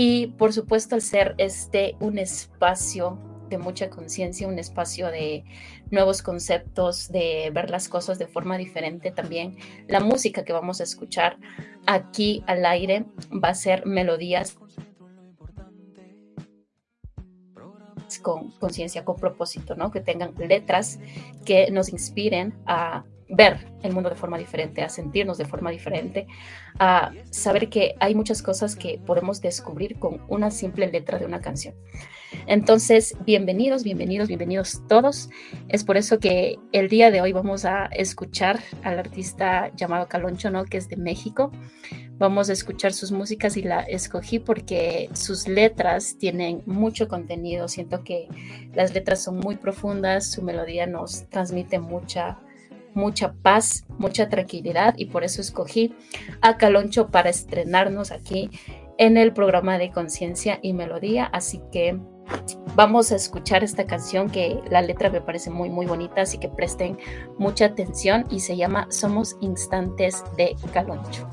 Y por supuesto, al ser este un espacio de mucha conciencia, un espacio de nuevos conceptos, de ver las cosas de forma diferente también. La música que vamos a escuchar aquí al aire va a ser melodías con conciencia, con propósito, ¿no? Que tengan letras que nos inspiren a ver el mundo de forma diferente, a sentirnos de forma diferente, a saber que hay muchas cosas que podemos descubrir con una simple letra de una canción. Entonces, bienvenidos, bienvenidos, bienvenidos todos. Es por eso que el día de hoy vamos a escuchar al artista llamado Caloncho, ¿no? Que es de México. Vamos a escuchar sus músicas y la escogí porque sus letras tienen mucho contenido. Siento que las letras son muy profundas, su melodía nos transmite mucha mucha paz, mucha tranquilidad y por eso escogí a Caloncho para estrenarnos aquí en el programa de conciencia y melodía. Así que vamos a escuchar esta canción que la letra me parece muy muy bonita, así que presten mucha atención y se llama Somos Instantes de Caloncho.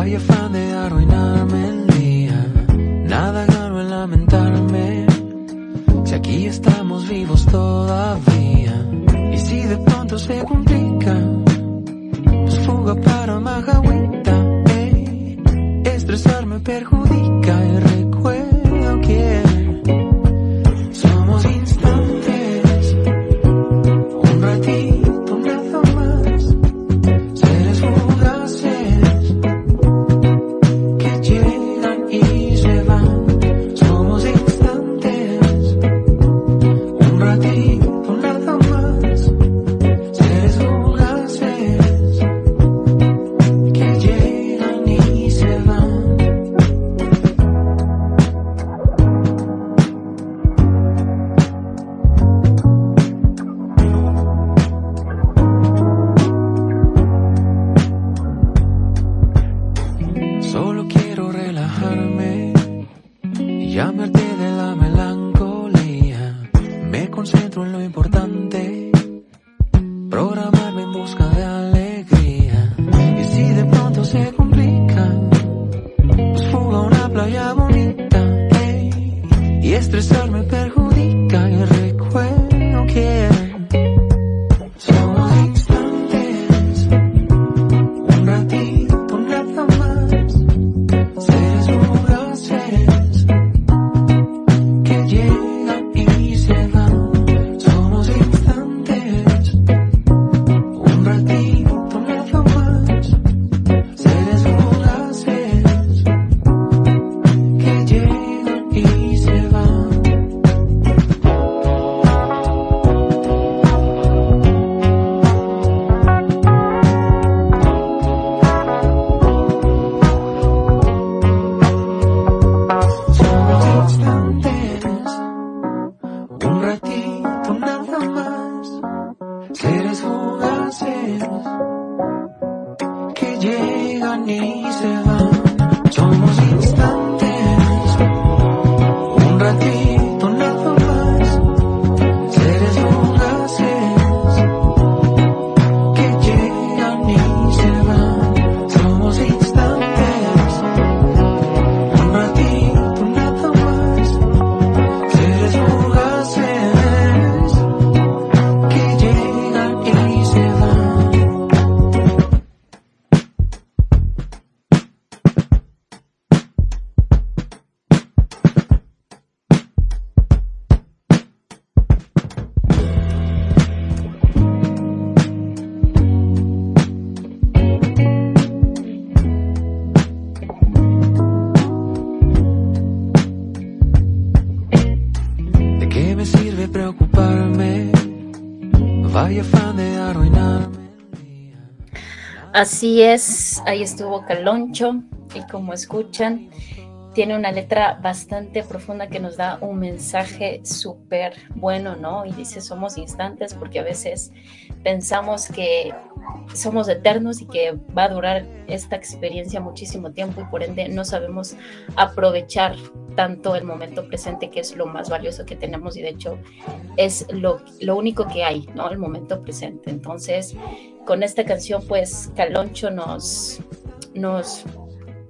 Vaya afán de arruinarme el día. Nada Así es, ahí estuvo Caloncho y como escuchan, tiene una letra bastante profunda que nos da un mensaje súper bueno, ¿no? Y dice, somos instantes porque a veces pensamos que somos eternos y que va a durar esta experiencia muchísimo tiempo y por ende no sabemos aprovechar tanto el momento presente que es lo más valioso que tenemos y de hecho es lo, lo único que hay, ¿no? El momento presente. Entonces, con esta canción, pues Caloncho nos, nos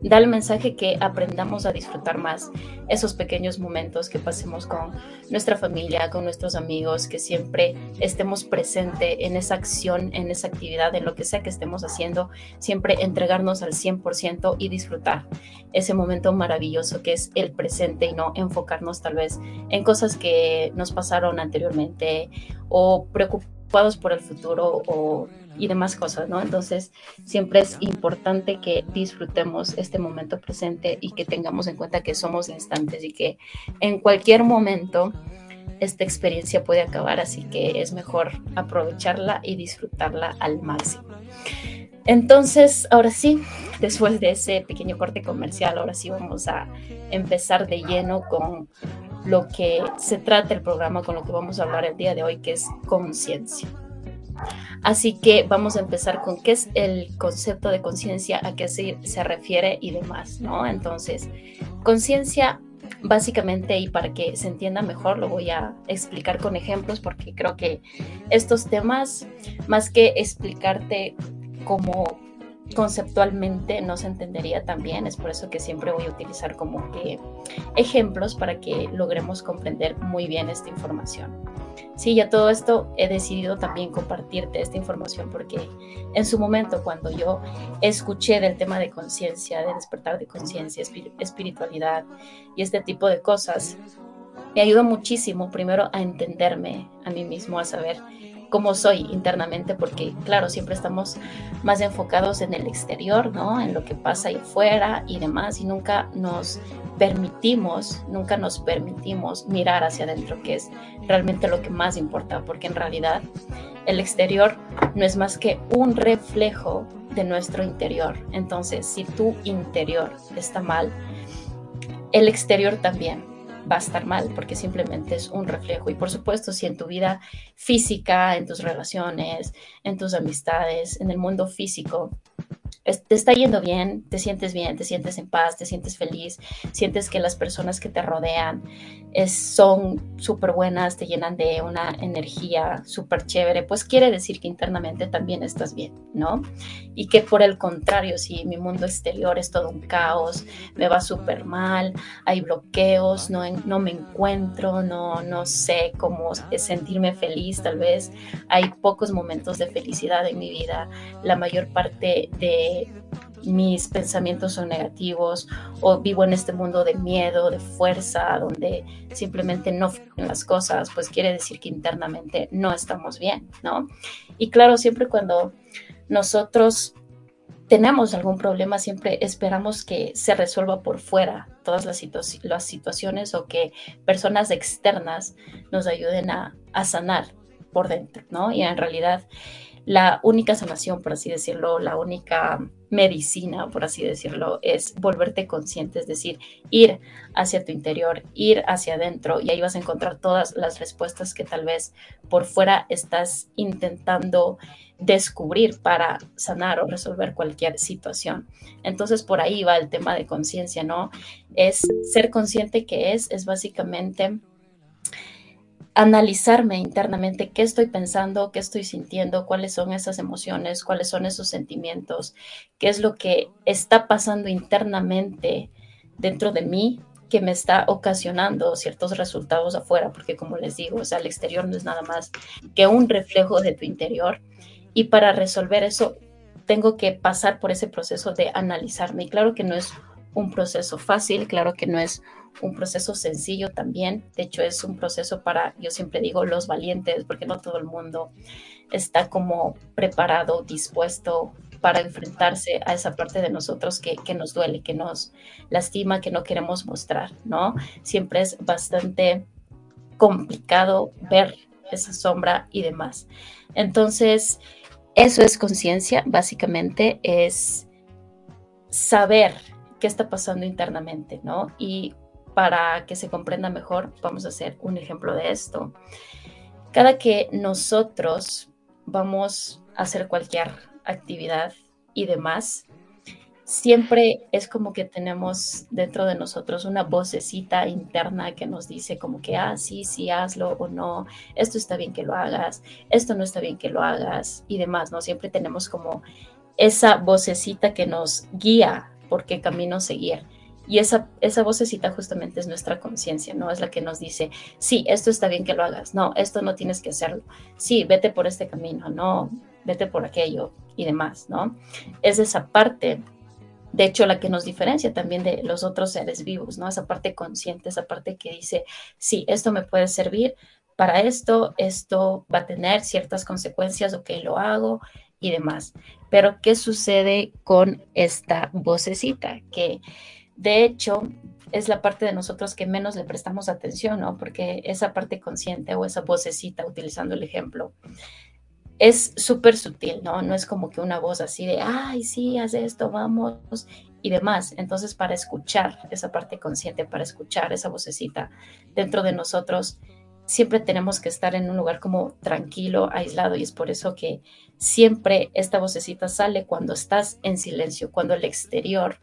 da el mensaje que aprendamos a disfrutar más esos pequeños momentos que pasemos con nuestra familia, con nuestros amigos, que siempre estemos presente en esa acción, en esa actividad, en lo que sea que estemos haciendo, siempre entregarnos al 100% y disfrutar ese momento maravilloso que es el presente y no enfocarnos tal vez en cosas que nos pasaron anteriormente o preocupados por el futuro o y demás cosas, ¿no? Entonces, siempre es importante que disfrutemos este momento presente y que tengamos en cuenta que somos instantes y que en cualquier momento esta experiencia puede acabar, así que es mejor aprovecharla y disfrutarla al máximo. Entonces, ahora sí, después de ese pequeño corte comercial, ahora sí vamos a empezar de lleno con lo que se trata el programa, con lo que vamos a hablar el día de hoy, que es conciencia. Así que vamos a empezar con qué es el concepto de conciencia, a qué se, se, refiere y demás, ¿no? Entonces, conciencia básicamente y para que se entienda mejor lo voy a explicar con ejemplos porque creo que estos temas, más que explicarte como conceptualmente no se entendería tan bien, es por eso que siempre voy a utilizar como que ejemplos para que logremos comprender muy bien esta información. Sí, ya todo esto he decidido también compartirte esta información porque en su momento cuando yo escuché del tema de conciencia, de despertar de conciencia, espiritualidad y este tipo de cosas, me ayudó muchísimo primero a entenderme a mí mismo, a saber cómo soy internamente, porque claro, siempre estamos más enfocados en el exterior, ¿no? En lo que pasa ahí afuera y demás, y nunca nos permitimos, nunca nos permitimos mirar hacia adentro, que es realmente lo que más importa, porque en realidad el exterior no es más que un reflejo de nuestro interior. Entonces, si tu interior está mal, el exterior también va a estar mal porque simplemente es un reflejo. Y por supuesto, si en tu vida física, en tus relaciones, en tus amistades, en el mundo físico, te está yendo bien, te sientes bien, te sientes en paz, te sientes feliz, sientes que las personas que te rodean son súper buenas, te llenan de una energía súper chévere, pues quiere decir que internamente también estás bien, ¿no? Y que por el contrario, si mi mundo exterior es todo un caos, me va súper mal, hay bloqueos, no, no me encuentro, no, no sé cómo sentirme feliz, tal vez hay pocos momentos de felicidad en mi vida, la mayor parte de mis pensamientos son negativos o vivo en este mundo de miedo, de fuerza, donde simplemente no fluyen las cosas, pues quiere decir que internamente no estamos bien, ¿no? Y claro, siempre cuando nosotros tenemos algún problema, siempre esperamos que se resuelva por fuera todas las, las situaciones o que personas externas nos ayuden a, a sanar por dentro, ¿no? Y en realidad la única sanación, por así decirlo, la única medicina, por así decirlo, es volverte consciente, es decir, ir hacia tu interior, ir hacia adentro y ahí vas a encontrar todas las respuestas que tal vez por fuera estás intentando descubrir para sanar o resolver cualquier situación. Entonces por ahí va el tema de conciencia, ¿no? Es ser consciente que es, es básicamente analizarme internamente qué estoy pensando, qué estoy sintiendo, cuáles son esas emociones, cuáles son esos sentimientos, qué es lo que está pasando internamente dentro de mí que me está ocasionando ciertos resultados afuera, porque como les digo, o sea, el exterior no es nada más que un reflejo de tu interior. Y para resolver eso, tengo que pasar por ese proceso de analizarme. Y claro que no es un proceso fácil, claro que no es un proceso sencillo también. De hecho, es un proceso para, yo siempre digo, los valientes, porque no todo el mundo está como preparado, dispuesto para enfrentarse a esa parte de nosotros que, que, nos duele, que nos lastima, que no queremos mostrar, ¿no? Siempre es bastante complicado ver esa sombra y demás. Entonces, eso es conciencia, básicamente es saber qué está pasando internamente, ¿no? Y para que se comprenda mejor, vamos a hacer un ejemplo de esto. Cada que nosotros vamos a hacer cualquier actividad y demás, siempre es como que tenemos dentro de nosotros una vocecita interna que nos dice como que, ah, sí, sí, hazlo o no, esto está bien que lo hagas, esto no está bien que lo hagas y demás, ¿no? Siempre tenemos como esa vocecita que nos guía por qué camino seguir. Y esa, esa vocecita justamente es nuestra conciencia, ¿no? Es la que nos dice, sí, esto está bien que lo hagas, no, esto no tienes que hacerlo, sí, vete por este camino, no, vete por aquello y demás, ¿no? Es esa parte de hecho, la que nos diferencia también de los otros seres vivos, ¿no? Esa parte consciente, esa parte que dice, sí, esto me puede servir para esto, esto va a tener ciertas consecuencias, ok, lo hago y demás. Pero, ¿qué sucede con esta vocecita? Que de hecho es la parte de nosotros que menos le prestamos atención, ¿no? Porque esa parte consciente o esa vocecita, utilizando el ejemplo, es súper sutil, ¿no? No es como que una voz así de, ay, sí, haz esto, vamos, y demás. Entonces, para escuchar esa parte consciente, para escuchar esa vocecita dentro de nosotros, siempre tenemos que estar en un lugar como tranquilo, aislado, y es por eso que siempre esta vocecita sale cuando estás en silencio, cuando el exterior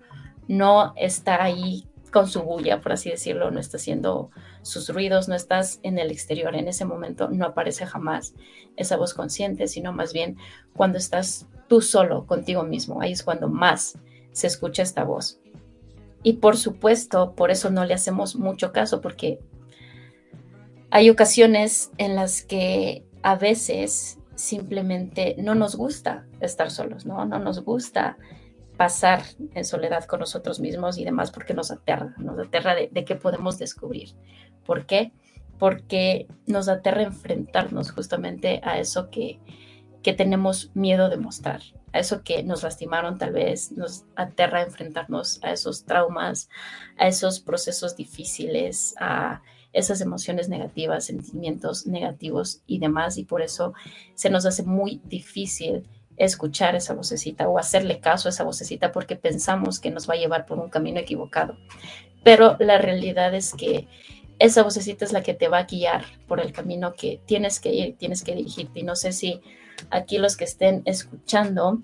no está ahí con su bulla, por así decirlo, no está haciendo sus ruidos, no estás en el exterior, en ese momento no aparece jamás esa voz consciente, sino más bien cuando estás tú solo contigo mismo, ahí es cuando más se escucha esta voz. Y por supuesto, por eso no le hacemos mucho caso, porque hay ocasiones en las que a veces simplemente no nos gusta estar solos, ¿no? No nos gusta pasar en soledad con nosotros mismos y demás porque nos aterra, nos aterra de, qué podemos descubrir. ¿Por qué? Porque nos aterra enfrentarnos justamente a eso que, que tenemos miedo de mostrar, a eso que nos lastimaron tal vez, nos aterra enfrentarnos a esos traumas, a esos procesos difíciles, a esas emociones negativas, sentimientos negativos y demás, y por eso se nos hace muy difícil escuchar esa vocecita o hacerle caso a esa vocecita porque pensamos que nos va a llevar por un camino equivocado. Pero la realidad es que esa vocecita es la que te va a guiar por el camino que tienes que ir, tienes que dirigirte. Y no sé si aquí los que estén escuchando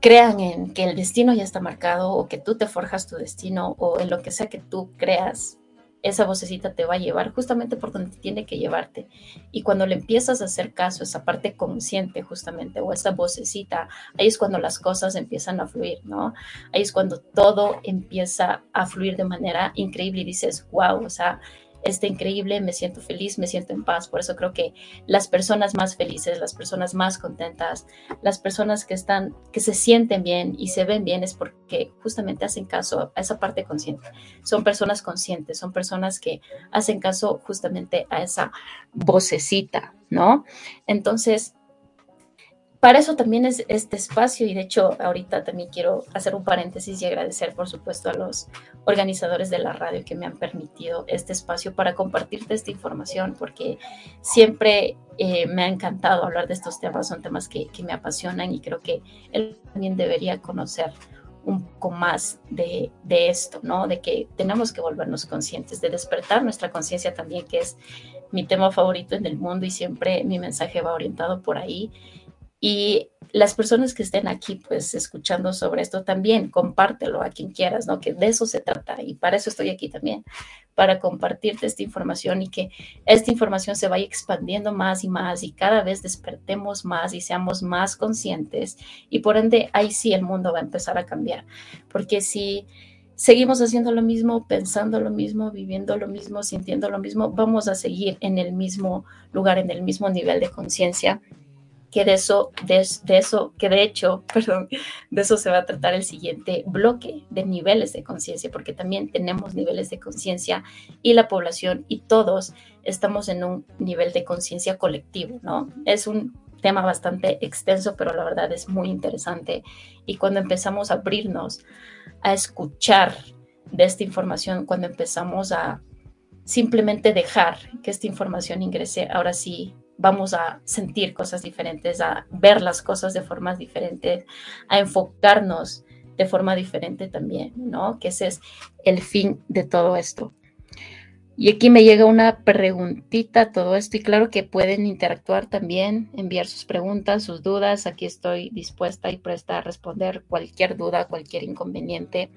crean en que el destino ya está marcado o que tú te forjas tu destino o en lo que sea que tú creas esa vocecita te va a llevar justamente por donde tiene que llevarte. Y cuando le empiezas a hacer caso, esa parte consciente justamente, o esa vocecita, ahí es cuando las cosas empiezan a fluir, ¿no? Ahí es cuando todo empieza a fluir de manera increíble y dices, wow, o sea, está increíble, me siento feliz, me siento en paz. Por eso creo que las personas más felices, las personas más contentas, las personas que están, que se sienten bien y se ven bien es porque justamente hacen caso a esa parte consciente. Son personas conscientes, son personas que hacen caso justamente a esa vocecita, ¿no? Entonces, para eso también es este espacio y de hecho ahorita también quiero hacer un paréntesis y agradecer por supuesto a los organizadores de la radio que me han permitido este espacio para compartirte esta información porque siempre eh, me ha encantado hablar de estos temas, son temas que, me apasionan y creo que él también debería conocer un poco más de, de esto, ¿no? De que tenemos que volvernos conscientes, de despertar nuestra conciencia también, que es mi tema favorito en el mundo y siempre mi mensaje va orientado por ahí y las personas que estén aquí, pues, escuchando sobre esto también, compártelo a quien quieras, ¿no? Que de eso se trata y para eso estoy aquí también, para compartirte esta información y que esta información se vaya expandiendo más y más y cada vez despertemos más y seamos más conscientes y por ende ahí sí el mundo va a empezar a cambiar, porque si seguimos haciendo lo mismo, pensando lo mismo, viviendo lo mismo, sintiendo lo mismo, vamos a seguir en el mismo lugar, en el mismo nivel de conciencia que de eso, de, eso, que de hecho, perdón, de eso se va a tratar el siguiente bloque de niveles de conciencia, porque también tenemos niveles de conciencia y la población y todos estamos en un nivel de conciencia colectivo, ¿no? Es un tema bastante extenso, pero la verdad es muy interesante. Y cuando empezamos a abrirnos a escuchar de esta información, cuando empezamos a simplemente dejar que esta información ingrese, ahora sí vamos a sentir cosas diferentes, a ver las cosas de formas diferentes, a enfocarnos de forma diferente también, ¿no? Que ese es el fin de todo esto. Y aquí me llega una preguntita, todo esto, y claro que pueden interactuar también, enviar sus preguntas, sus dudas. Aquí estoy dispuesta y presta a responder cualquier duda, cualquier inconveniente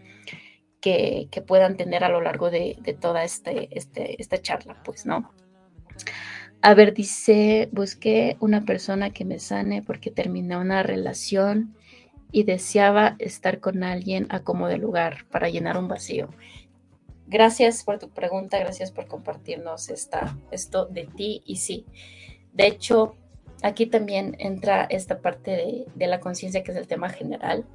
que, puedan tener a lo largo de, toda este, este, esta charla, pues, ¿no? A ver, dice, busqué una persona que me sane porque terminé una relación y deseaba estar con alguien a como de lugar para llenar un vacío. Gracias por tu pregunta, gracias por compartirnos esta, esto de ti y sí. De hecho, aquí también entra esta parte de, la conciencia que es el tema general,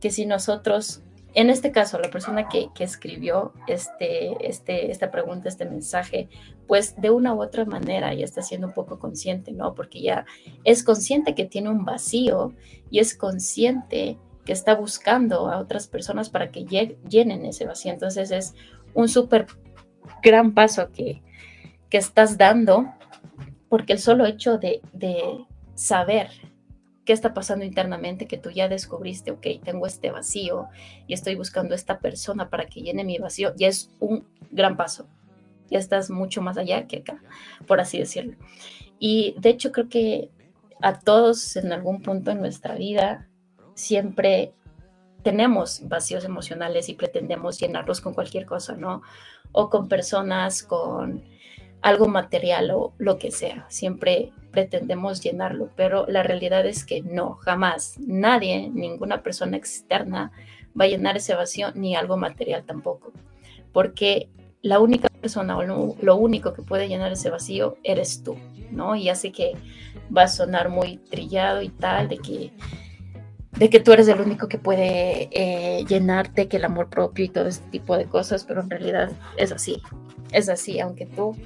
que si nosotros, en este caso, la persona que, escribió este, este, esta pregunta, este mensaje, pues de una u otra manera ya está siendo un poco consciente, ¿no? Porque ya es consciente que tiene un vacío y es consciente que está buscando a otras personas para que llenen ese vacío. Entonces es un súper gran paso que, estás dando, porque el solo hecho de, saber qué está pasando internamente, que tú ya descubriste, ok, tengo este vacío y estoy buscando esta persona para que llene mi vacío, ya es un gran paso. Ya estás mucho más allá que acá, por así decirlo. Y de hecho creo que a todos en algún punto en nuestra vida siempre tenemos vacíos emocionales y pretendemos llenarlos con cualquier cosa, ¿no? O con personas, con algo material o lo que sea. Siempre pretendemos llenarlo, pero la realidad es que no, jamás. Nadie, ninguna persona externa va a llenar ese vacío ni algo material tampoco. Porque la única persona o lo, lo único que puede llenar ese vacío eres tú, ¿no? Y así que va a sonar muy trillado y tal, de que de que tú eres el único que puede eh, llenarte, que el amor propio y todo este tipo de cosas, pero en realidad es así, es así, aunque tú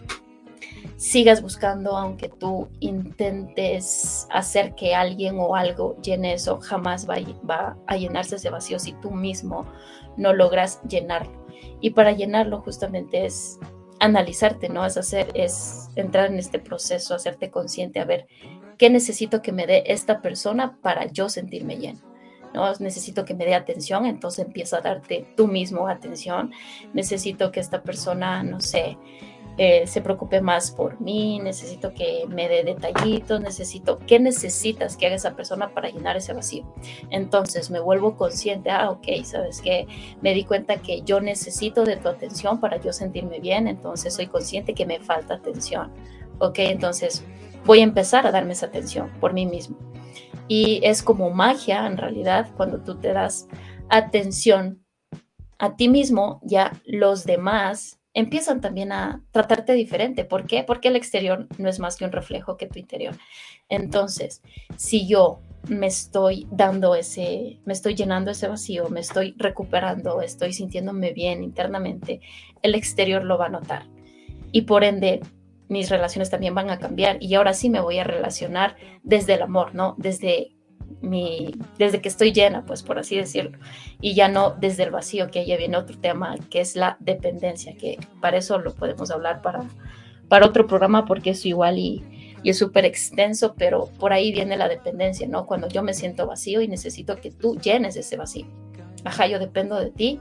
sigas buscando, aunque tú intentes hacer que alguien o algo llene eso, jamás va, va a llenarse ese vacío si tú mismo no logras llenarlo. Y para llenarlo justamente es analizarte, ¿no? Es hacer, es entrar en este proceso, hacerte consciente, a ver ¿Qué necesito que me dé esta persona para yo sentirme lleno? ¿no? Necesito que me dé atención, entonces empieza a darte tú mismo atención. Necesito que esta persona, no sé, eh, se preocupe más por mí, necesito que me dé detallitos, necesito, ¿qué necesitas que haga esa persona para llenar ese vacío? Entonces me vuelvo consciente, ah, ok, sabes que me di cuenta que yo necesito de tu atención para yo sentirme bien, entonces soy consciente que me falta atención, ok, entonces voy a empezar a darme esa atención por mí mismo. Y es como magia, en realidad, cuando tú te das atención a ti mismo, ya los demás empiezan también a tratarte diferente. ¿Por qué? Porque el exterior no es más que un reflejo que tu interior. Entonces, si yo me estoy dando ese, me estoy llenando ese vacío, me estoy recuperando, estoy sintiéndome bien internamente, el exterior lo va a notar. Y por ende, mis relaciones también van a cambiar y ahora sí me voy a relacionar desde el amor, ¿no? Desde mi, desde que estoy llena, pues por así decirlo, y ya no desde el vacío, que ya viene otro tema, que es la dependencia, que para eso lo podemos hablar para, para otro programa, porque es igual y, y es súper extenso, pero por ahí viene la dependencia, ¿no? Cuando yo me siento vacío y necesito que tú llenes ese vacío. Ajá, yo dependo de ti,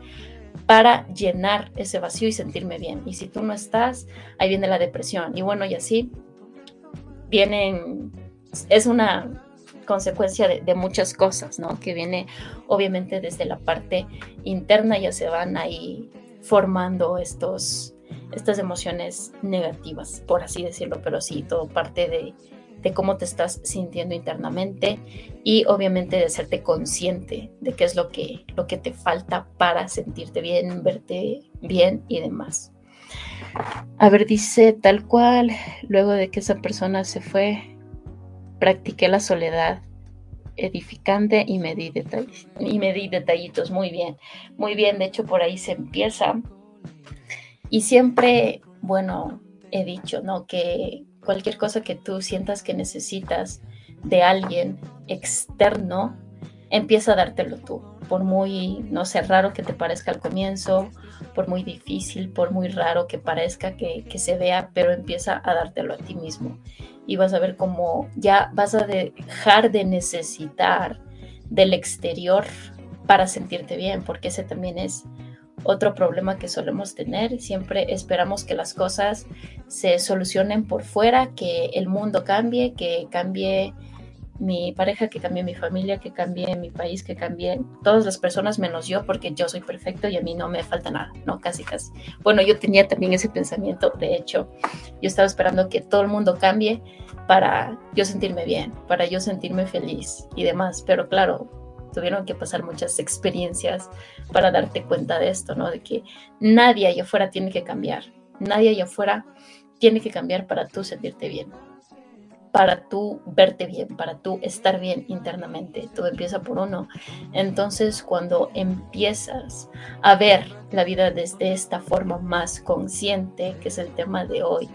para llenar ese vacío y sentirme bien. Y si tú no estás, ahí viene la depresión. Y bueno, y así vienen, es una consecuencia de, muchas cosas, ¿no? Que viene obviamente desde la parte interna, ya se van ahí formando estos, estas emociones negativas, por así decirlo, pero sí, todo parte de, de cómo te estás sintiendo internamente y obviamente de hacerte consciente de qué es lo que, lo que te falta para sentirte bien, verte bien y demás. A ver, dice tal cual, luego de que esa persona se fue, practiqué la soledad edificante y me di, detalles, y me di detallitos. Muy bien, muy bien. De hecho, por ahí se empieza. Y siempre, bueno, he dicho, ¿no? Que cualquier cosa que tú sientas que necesitas de alguien externo, empieza a dártelo tú. Por muy, no sé, raro que te parezca al comienzo, por muy difícil, por muy raro que parezca que, se vea, pero empieza a dártelo a ti mismo. Y vas a ver cómo ya vas a dejar de necesitar del exterior para sentirte bien, porque ese también es otro problema que solemos tener. Siempre esperamos que las cosas se solucionen por fuera, que el mundo cambie, que cambie mi pareja, que cambie mi familia, que cambie mi país, que cambie todas las personas menos yo, porque yo soy perfecto y a mí no me falta nada, ¿no? Casi, casi. Bueno, yo tenía también ese pensamiento, de hecho, yo estaba esperando que todo el mundo cambie para yo sentirme bien, para yo sentirme feliz y demás, pero claro, tuvieron que pasar muchas experiencias para darte cuenta de esto, ¿no? De que nadie allá afuera tiene que cambiar, nadie allá afuera tiene que cambiar para tú sentirte bien para tú verte bien, para tú estar bien internamente. Todo empieza por uno. Entonces, cuando empiezas a ver la vida desde esta forma más consciente, que es el tema de hoy,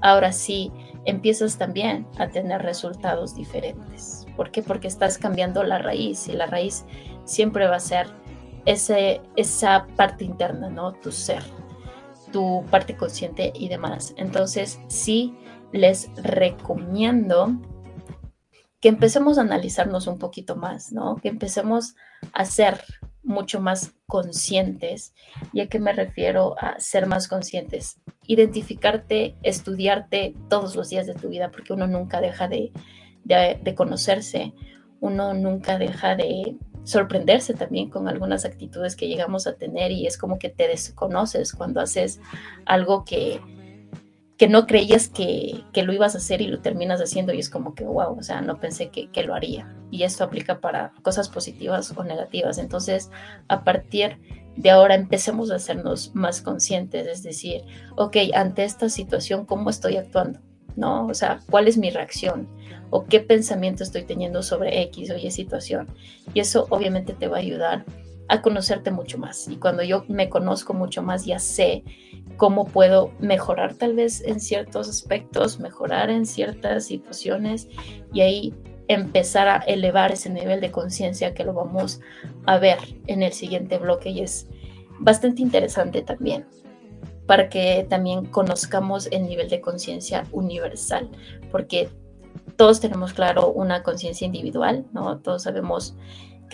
ahora sí empiezas también a tener resultados diferentes. ¿Por qué? Porque estás cambiando la raíz y la raíz siempre va a ser ese, esa parte interna, ¿no? Tu ser, tu parte consciente y demás. Entonces, sí les recomiendo que empecemos a analizarnos un poquito más, ¿no? Que empecemos a ser mucho más conscientes. ¿Y a qué me refiero a ser más conscientes? Identificarte, estudiarte todos los días de tu vida, porque uno nunca deja de, de conocerse, uno nunca deja de sorprenderse también con algunas actitudes que llegamos a tener y es como que te desconoces cuando haces algo que que no creías que, lo ibas a hacer y lo terminas haciendo y es como que, wow, o sea, no pensé que, que, lo haría. Y esto aplica para cosas positivas o negativas. Entonces, a partir de ahora empecemos a hacernos más conscientes, es decir, ok, ante esta situación, ¿cómo estoy actuando? ¿No? O sea, ¿cuál es mi reacción? ¿O qué pensamiento estoy teniendo sobre X o Y situación? Y eso obviamente te va a ayudar a conocerte mucho más. Y cuando yo me conozco mucho más, ya sé cómo puedo mejorar tal vez en ciertos aspectos, mejorar en ciertas situaciones y ahí empezar a elevar ese nivel de conciencia que lo vamos a ver en el siguiente bloque y es bastante interesante también para que también conozcamos el nivel de conciencia universal, porque todos tenemos claro una conciencia individual, ¿no? Todos sabemos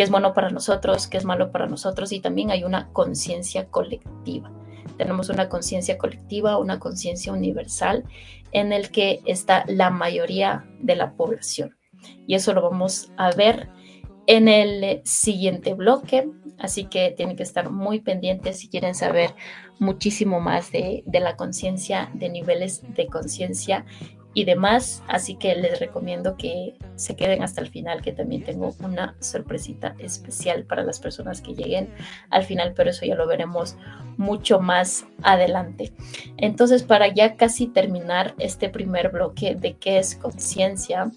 qué es bueno para nosotros, qué es malo para nosotros y también hay una conciencia colectiva. Tenemos una conciencia colectiva, una conciencia universal en el que está la mayoría de la población. Y eso lo vamos a ver en el siguiente bloque, así que tienen que estar muy pendientes si quieren saber muchísimo más de, de la conciencia, de niveles de conciencia y demás. Así que les recomiendo que se queden hasta el final, que también tengo una sorpresita especial para las personas que lleguen al final, pero eso ya lo veremos mucho más adelante. Entonces, para ya casi terminar este primer bloque de qué es conciencia,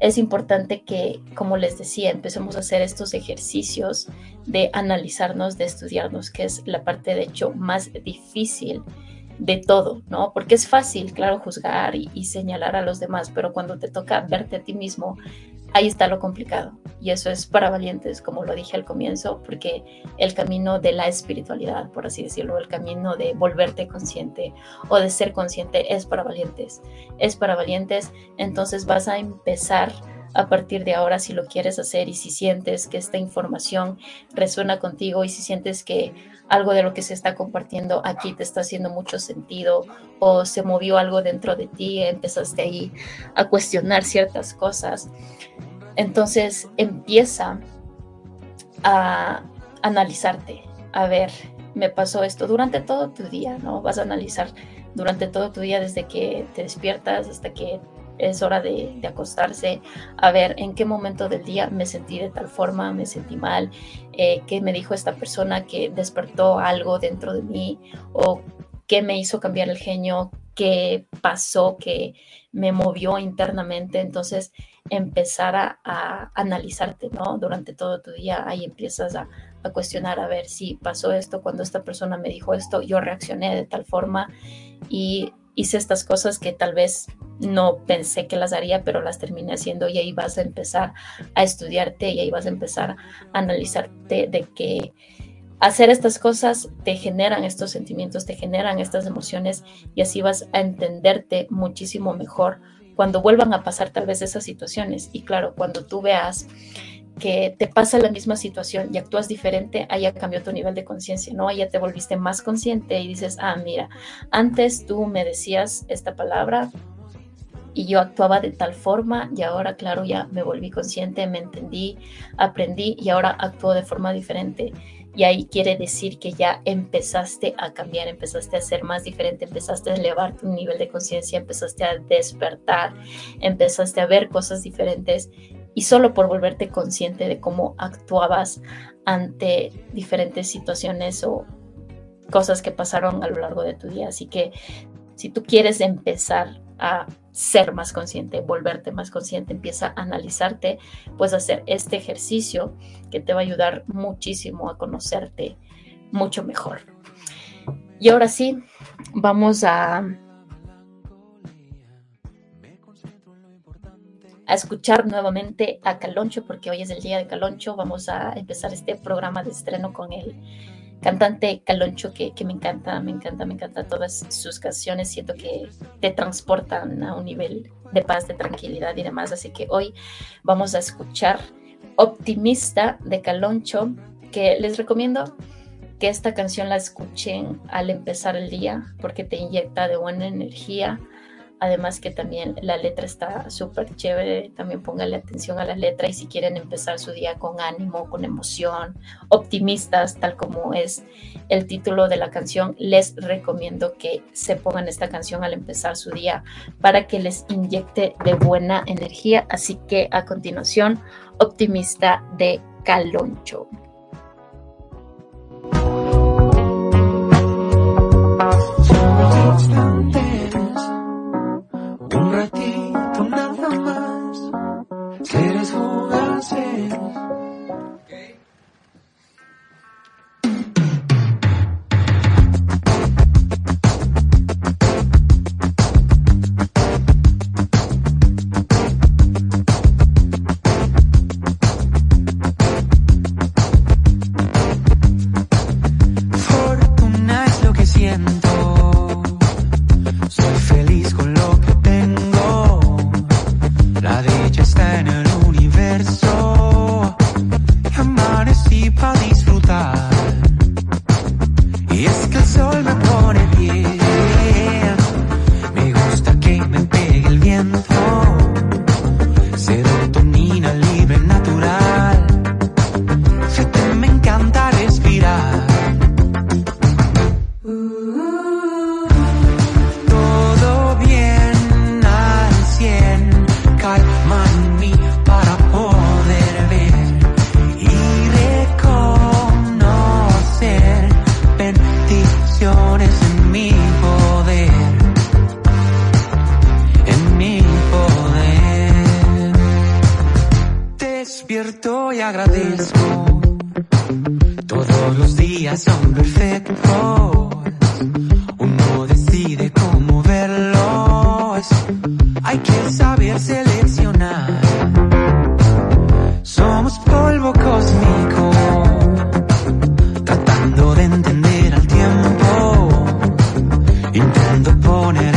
es importante que, como les decía, empecemos a hacer estos ejercicios de analizarnos, de estudiarnos, que es la parte de hecho más difícil de todo, ¿no? Porque es fácil, claro, juzgar y, señalar a los demás, pero cuando te toca verte a ti mismo, ahí está lo complicado. Y eso es para valientes, como lo dije al comienzo, porque el camino de la espiritualidad, por así decirlo, el camino de volverte consciente o de ser consciente es para valientes. Es para valientes, entonces vas a empezar a partir de ahora si lo quieres hacer y si sientes que esta información resuena contigo y si sientes que algo de lo que se está compartiendo aquí te está haciendo mucho sentido o se movió algo dentro de ti, empezaste ahí a cuestionar ciertas cosas. Entonces empieza a analizarte, a ver, me pasó esto durante todo tu día, ¿no? Vas a analizar durante todo tu día desde que te despiertas hasta que es hora de, acostarse, a ver en qué momento del día me sentí de tal forma, me sentí mal, eh, qué me dijo esta persona que despertó algo dentro de mí o qué me hizo cambiar el genio, qué pasó que me movió internamente. Entonces, empezar a, analizarte, ¿no? Durante todo tu día, ahí empiezas a, a cuestionar, a ver si pasó esto, cuando esta persona me dijo esto, yo reaccioné de tal forma y hice estas cosas que tal vez no pensé que las haría, pero las terminé haciendo y ahí vas a empezar a estudiarte y ahí vas a empezar a analizarte de que hacer estas cosas te generan estos sentimientos, te generan estas emociones y así vas a entenderte muchísimo mejor cuando vuelvan a pasar tal vez esas situaciones. Y claro, cuando tú veas que te pasa la misma situación y actúas diferente, ahí ya cambió tu nivel de conciencia, ¿no? Ahí ya te volviste más consciente y dices, ah, mira, antes tú me decías esta palabra y yo actuaba de tal forma y ahora, claro, ya me volví consciente, me entendí, aprendí y ahora actúo de forma diferente. Y ahí quiere decir que ya empezaste a cambiar, empezaste a ser más diferente, empezaste a elevar tu nivel de conciencia, empezaste a despertar, empezaste a ver cosas diferentes y solo por volverte consciente de cómo actuabas ante diferentes situaciones o cosas que pasaron a lo largo de tu día. Así que si tú quieres empezar a ser más consciente, volverte más consciente, empieza a analizarte, puedes hacer este ejercicio que te va a ayudar muchísimo a conocerte mucho mejor. Y ahora sí, vamos a a escuchar nuevamente a Caloncho, porque hoy es el día de Caloncho. Vamos a empezar este programa de estreno con el cantante Caloncho, que, me encanta, me encanta, me encanta todas sus canciones. Siento que te transportan a un nivel de paz, de tranquilidad y demás. Así que hoy vamos a escuchar Optimista de Caloncho, que les recomiendo que esta canción la escuchen al empezar el día, porque te inyecta de buena energía Además que también la letra está súper chévere, también pónganle atención a la letra y si quieren empezar su día con ánimo, con emoción, optimistas, tal como es el título de la canción, les recomiendo que se pongan esta canción al empezar su día para que les inyecte de buena energía. Así que a continuación, optimista de Caloncho. Intendo poner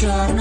черный.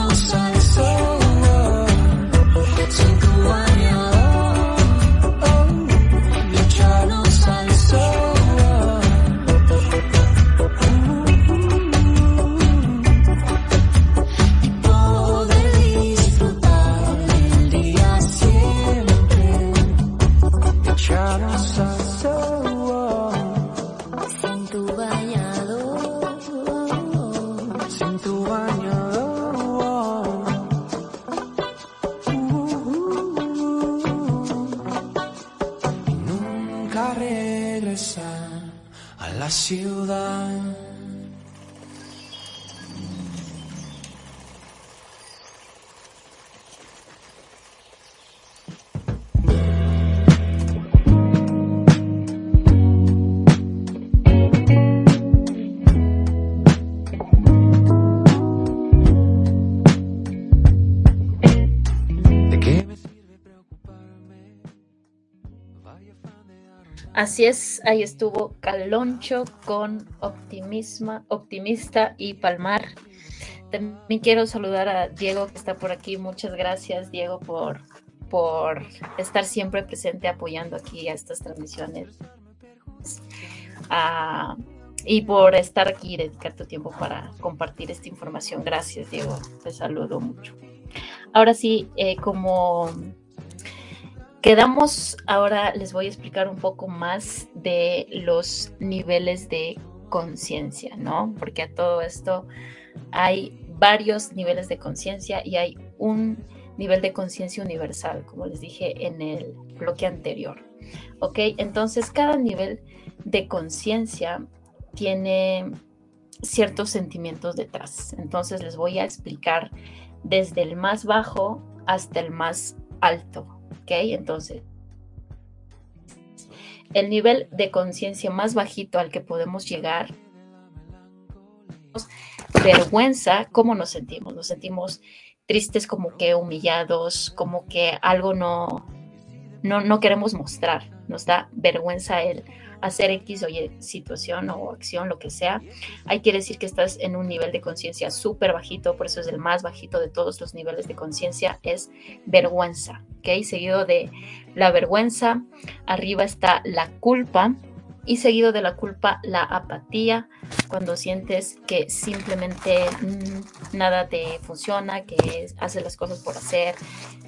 Así es, ahí estuvo Caloncho con optimismo, Optimista y Palmar. También quiero saludar a Diego que está por aquí. Muchas gracias, Diego, por, por estar siempre presente apoyando aquí a estas transmisiones. Ah, y por estar aquí dedicar tu tiempo para compartir esta información. Gracias, Diego. Te saludo mucho. Ahora sí, eh, como quedamos, ahora les voy a explicar un poco más de los niveles de conciencia, ¿no? Porque a todo esto hay varios niveles de conciencia y hay un nivel de conciencia universal, como les dije en el bloque anterior. ¿Ok? Entonces, cada nivel de conciencia tiene ciertos sentimientos detrás. Entonces, les voy a explicar desde el más bajo hasta el más alto. ¿Ok? Entonces, el nivel de conciencia más bajito al que podemos llegar vergüenza, ¿cómo nos sentimos? Nos sentimos tristes, como que humillados, como que algo no, no, no queremos mostrar. Nos da vergüenza el hacer X o Y situación o acción, lo que sea. Ahí quiere decir que estás en un nivel de conciencia súper bajito, por eso es el más bajito de todos los niveles de conciencia, es vergüenza. ¿ok? Seguido de la vergüenza, arriba está la culpa y seguido de la culpa la apatía, cuando sientes que simplemente mm, nada te funciona, que haces las cosas por hacer,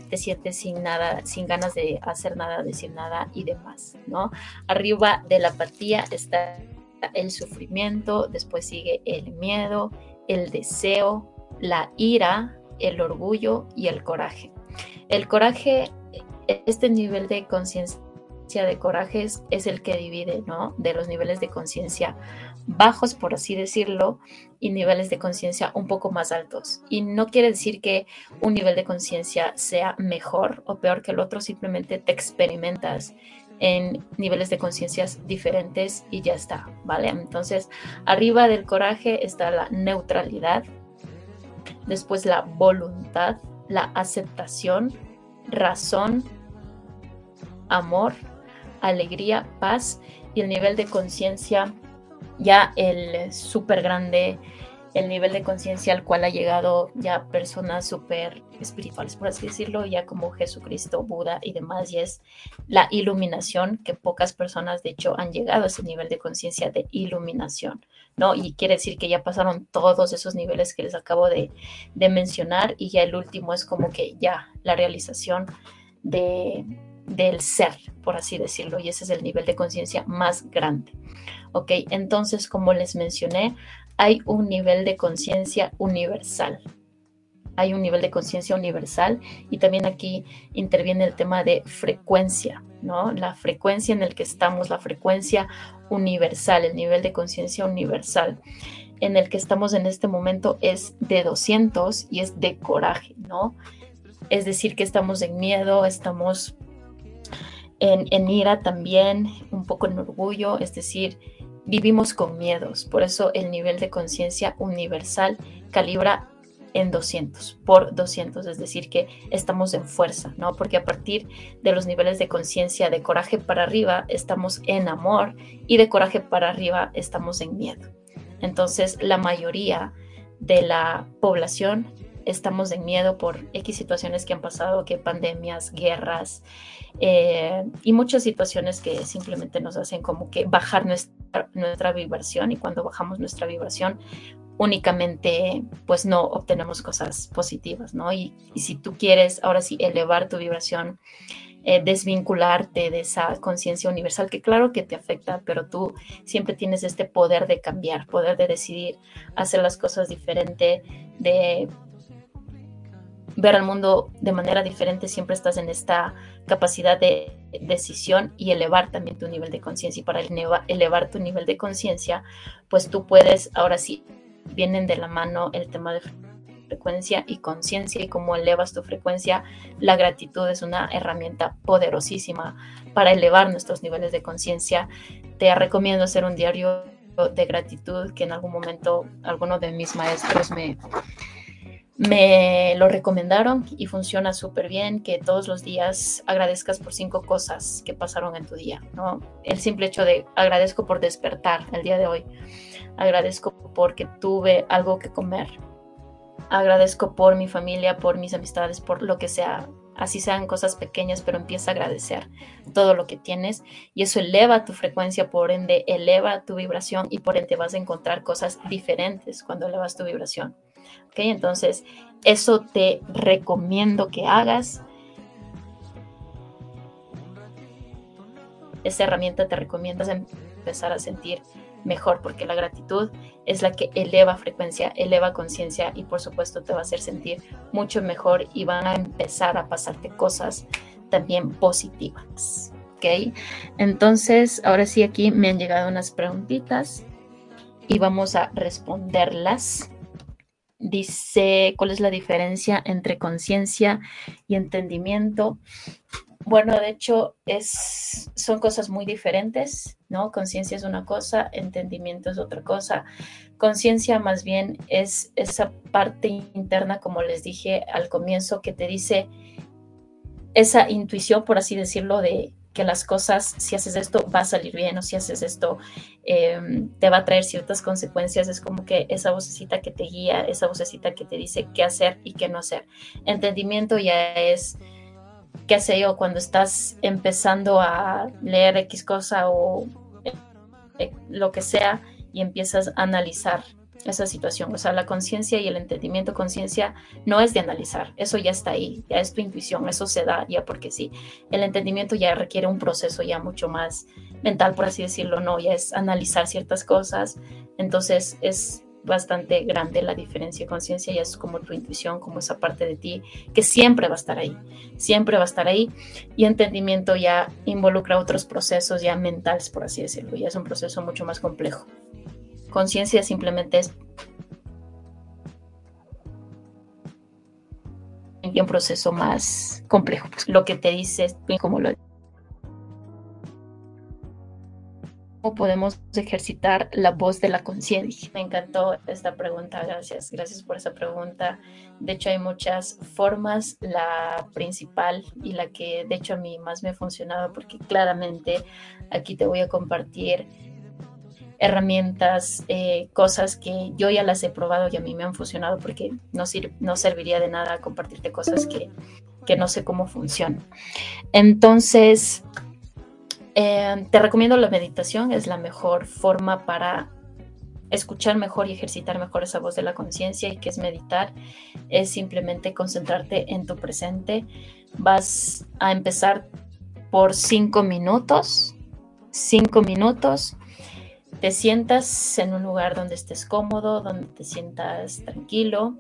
te sientes sin nada, sin ganas de hacer nada, decir nada y demás, ¿no? Arriba de la apatía está el sufrimiento, después sigue el miedo, el deseo, la ira, el orgullo y el coraje. El coraje, este nivel de conciencia de coraje es, el que divide, ¿no? De los niveles de conciencia bajos, por así decirlo, y niveles de conciencia un poco más altos. Y no quiere decir que un nivel de conciencia sea mejor o peor que el otro, simplemente te experimentas en niveles de conciencias diferentes y ya está, ¿vale? Entonces, arriba del coraje está la neutralidad, después la voluntad, la aceptación, razón, amor, alegría, paz y el nivel de conciencia ya el súper grande el nivel de conciencia al cual ha llegado ya personas súper espirituales, por así decirlo, ya como Jesucristo, Buda y demás, y es la iluminación, que pocas personas de hecho han llegado a ese nivel de conciencia de iluminación, ¿no? Y quiere decir que ya pasaron todos esos niveles que les acabo de, de mencionar y ya el último es como que ya la realización de, del ser, por así decirlo, y ese es el nivel de conciencia más grande. Ok, entonces, como les mencioné, hay un nivel de conciencia universal. Hay un nivel de conciencia universal y también aquí interviene el tema de frecuencia, ¿no? La frecuencia en el que estamos, la frecuencia universal, el nivel de conciencia universal en el que estamos en este momento es de 200 y es de coraje, ¿no? Es decir, que estamos en miedo, estamos en, ira también, un poco en orgullo, es decir, vivimos con miedos, por eso el nivel de conciencia universal calibra en 200 por 200, es decir, que estamos en fuerza, ¿no? Porque a partir de los niveles de conciencia de coraje para arriba estamos en amor y de coraje para arriba estamos en miedo. Entonces, la mayoría de la población estamos en miedo por X situaciones que han pasado, que pandemias, guerras eh, y muchas situaciones que simplemente nos hacen como que bajar nuestra, nuestra vibración y cuando bajamos nuestra vibración únicamente pues no obtenemos cosas positivas, ¿no? Y, si tú quieres ahora sí elevar tu vibración, eh, desvincularte de esa conciencia universal que claro que te afecta, pero tú siempre tienes este poder de cambiar, poder de decidir hacer las cosas diferente, de ver al mundo de manera diferente, siempre estás en esta capacidad de decisión y elevar también tu nivel de conciencia. Y para elevar tu nivel de conciencia, pues tú puedes, ahora sí, vienen de la mano el tema de frecuencia y conciencia y cómo elevas tu frecuencia. La gratitud es una herramienta poderosísima para elevar nuestros niveles de conciencia. Te recomiendo hacer un diario de gratitud que en algún momento alguno de mis maestros me, me lo recomendaron y funciona súper bien, que todos los días agradezcas por cinco cosas que pasaron en tu día, ¿no? El simple hecho de agradezco por despertar el día de hoy, agradezco porque tuve algo que comer, agradezco por mi familia, por mis amistades, por lo que sea, así sean cosas pequeñas, pero empieza a agradecer todo lo que tienes y eso eleva tu frecuencia, por ende eleva tu vibración y por ende vas a encontrar cosas diferentes cuando elevas tu vibración. ¿Ok? Entonces, eso te recomiendo que hagas. Esa herramienta te recomiendas empezar a sentir mejor, porque la gratitud es la que eleva frecuencia, eleva conciencia y por supuesto te va a hacer sentir mucho mejor y van a empezar a pasarte cosas también positivas. ¿Ok? Entonces, ahora sí aquí me han llegado unas preguntitas y vamos a responderlas. Dice, ¿cuál es la diferencia entre conciencia y entendimiento? Bueno, de hecho, es, son cosas muy diferentes, ¿no? Conciencia es una cosa, entendimiento es otra cosa. Conciencia más bien es esa parte interna, como les dije al comienzo, que te dice esa intuición, por así decirlo, de que las cosas, si haces esto, va a salir bien o si haces esto, em, te va a traer ciertas consecuencias. Es como que esa vocecita que te guía, esa vocecita que te dice qué hacer y qué no hacer. Entendimiento ya es qué sé yo, cuando estás empezando a leer X cosa o eh, lo que sea y empiezas a analizar esa situación. O sea, la conciencia y el entendimiento conciencia no es de analizar, eso ya está ahí, ya es tu intuición, eso se da ya porque sí. El entendimiento ya requiere un proceso ya mucho más mental, por así decirlo, no, ya es analizar ciertas cosas. Entonces es bastante grande la diferencia. Conciencia ya es como tu intuición, como esa parte de ti que siempre va a estar ahí, siempre va a estar ahí. Y entendimiento ya involucra otros procesos ya mentales, por así decirlo, ya es un proceso mucho más complejo. Conciencia simplemente es un proceso más complejo. Pues, lo que te dice, como lo ¿Cómo podemos ejercitar la voz de la conciencia? Me encantó esta pregunta, gracias, gracias por esa pregunta. De hecho, hay muchas formas, la principal y la que de hecho a mí más me ha funcionado, porque claramente aquí te voy a compartir herramientas, eh, cosas que yo ya las he probado y a mí me han funcionado, porque no, no serviría de nada compartirte cosas que, que no sé cómo funcionan. Entonces, eh, te recomiendo la meditación, es la mejor forma para escuchar mejor y ejercitar mejor esa voz de la conciencia y que es meditar, es simplemente concentrarte en tu presente. Vas a empezar por cinco minutos, cinco minutos. Te sientas en un lugar donde estés cómodo, donde te sientas tranquilo,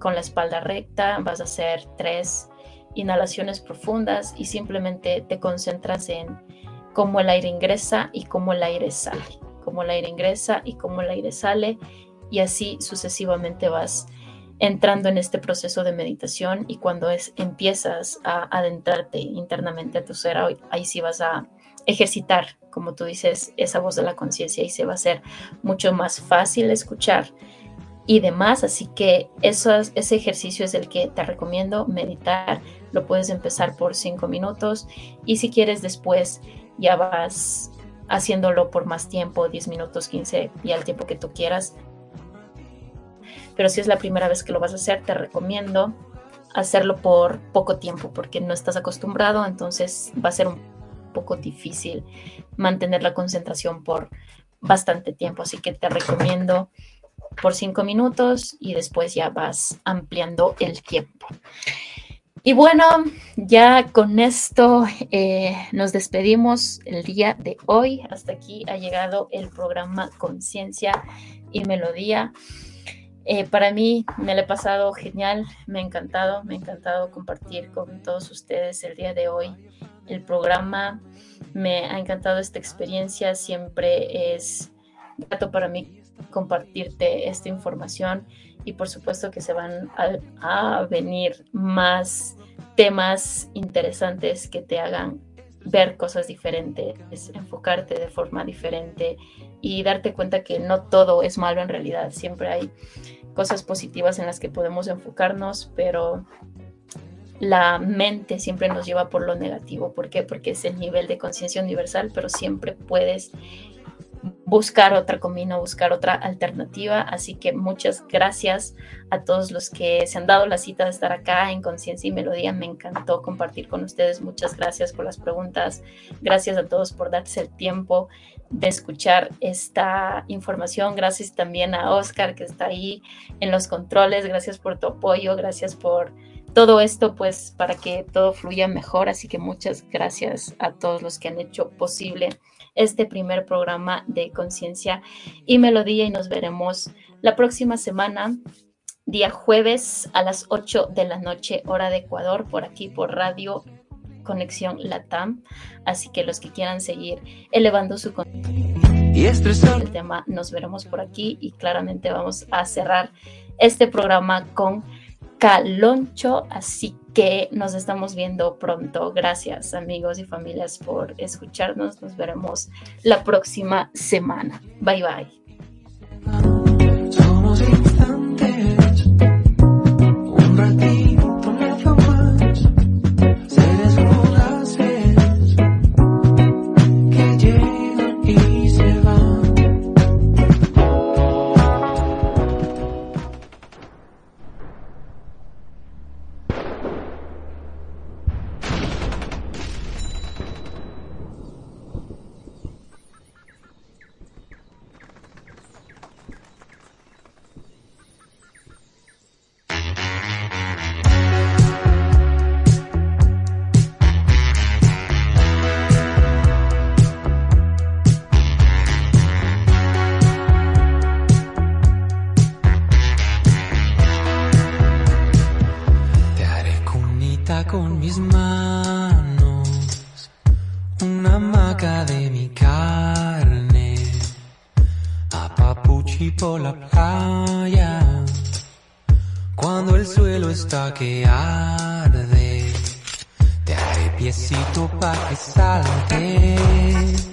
con la espalda recta. Vas a hacer tres inhalaciones profundas y simplemente te concentras en cómo el aire ingresa y cómo el aire sale, cómo el aire ingresa y cómo el aire sale y así sucesivamente vas entrando en este proceso de meditación y cuando es, empiezas a adentrarte internamente a tu ser, ahí sí vas a ejercitar, como tú dices, esa voz de la conciencia y se va a hacer mucho más fácil escuchar y demás. Así que eso, ese ejercicio es el que te recomiendo meditar. Lo puedes empezar por cinco minutos y si quieres después ya vas haciéndolo por más tiempo, 10 minutos, 15 y al tiempo que tú quieras. Pero si es la primera vez que lo vas a hacer, te recomiendo hacerlo por poco tiempo porque no estás acostumbrado, entonces va a ser un poco difícil mantener la concentración por bastante tiempo. Así que te recomiendo por cinco minutos y después ya vas ampliando el tiempo. Y bueno, ya con esto eh, nos despedimos el día de hoy. Hasta aquí ha llegado el programa Conciencia y Melodía. Eh, para mí me lo he pasado genial, me ha encantado, me ha encantado compartir con todos ustedes el día de hoy el programa. Me ha encantado esta experiencia, siempre es grato para mí compartirte esta información y por supuesto que se van a, venir más temas interesantes que te hagan ver cosas diferentes, enfocarte de forma diferente y darte cuenta que no todo es malo en realidad, siempre hay cosas positivas en las que podemos enfocarnos, pero la mente siempre nos lleva por lo negativo. ¿Por qué? Porque es el nivel de conciencia universal, pero siempre puedes buscar otra camino, buscar otra alternativa. Así que muchas gracias a todos los que se han dado la cita de estar acá en Conciencia y Melodía. Me encantó compartir con ustedes. Muchas gracias por las preguntas. Gracias a todos por darse el tiempo de escuchar esta información. Gracias también a Oscar que está ahí en los controles. Gracias por tu apoyo. Gracias por todo esto, pues para que todo fluya mejor. Así que muchas gracias a todos los que han hecho posible este primer programa de conciencia y melodía y nos veremos la próxima semana, día jueves a las 8 de la noche, hora de Ecuador, por aquí por Radio Conexión Latam. Así que los que quieran seguir elevando su y el tema, nos veremos por aquí y claramente vamos a cerrar este programa con Caloncho, así que nos estamos viendo pronto. Gracias amigos y familias por escucharnos. Nos veremos la próxima semana. Bye bye. Que arde, te haré piecito pa' que saltes,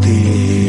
ti,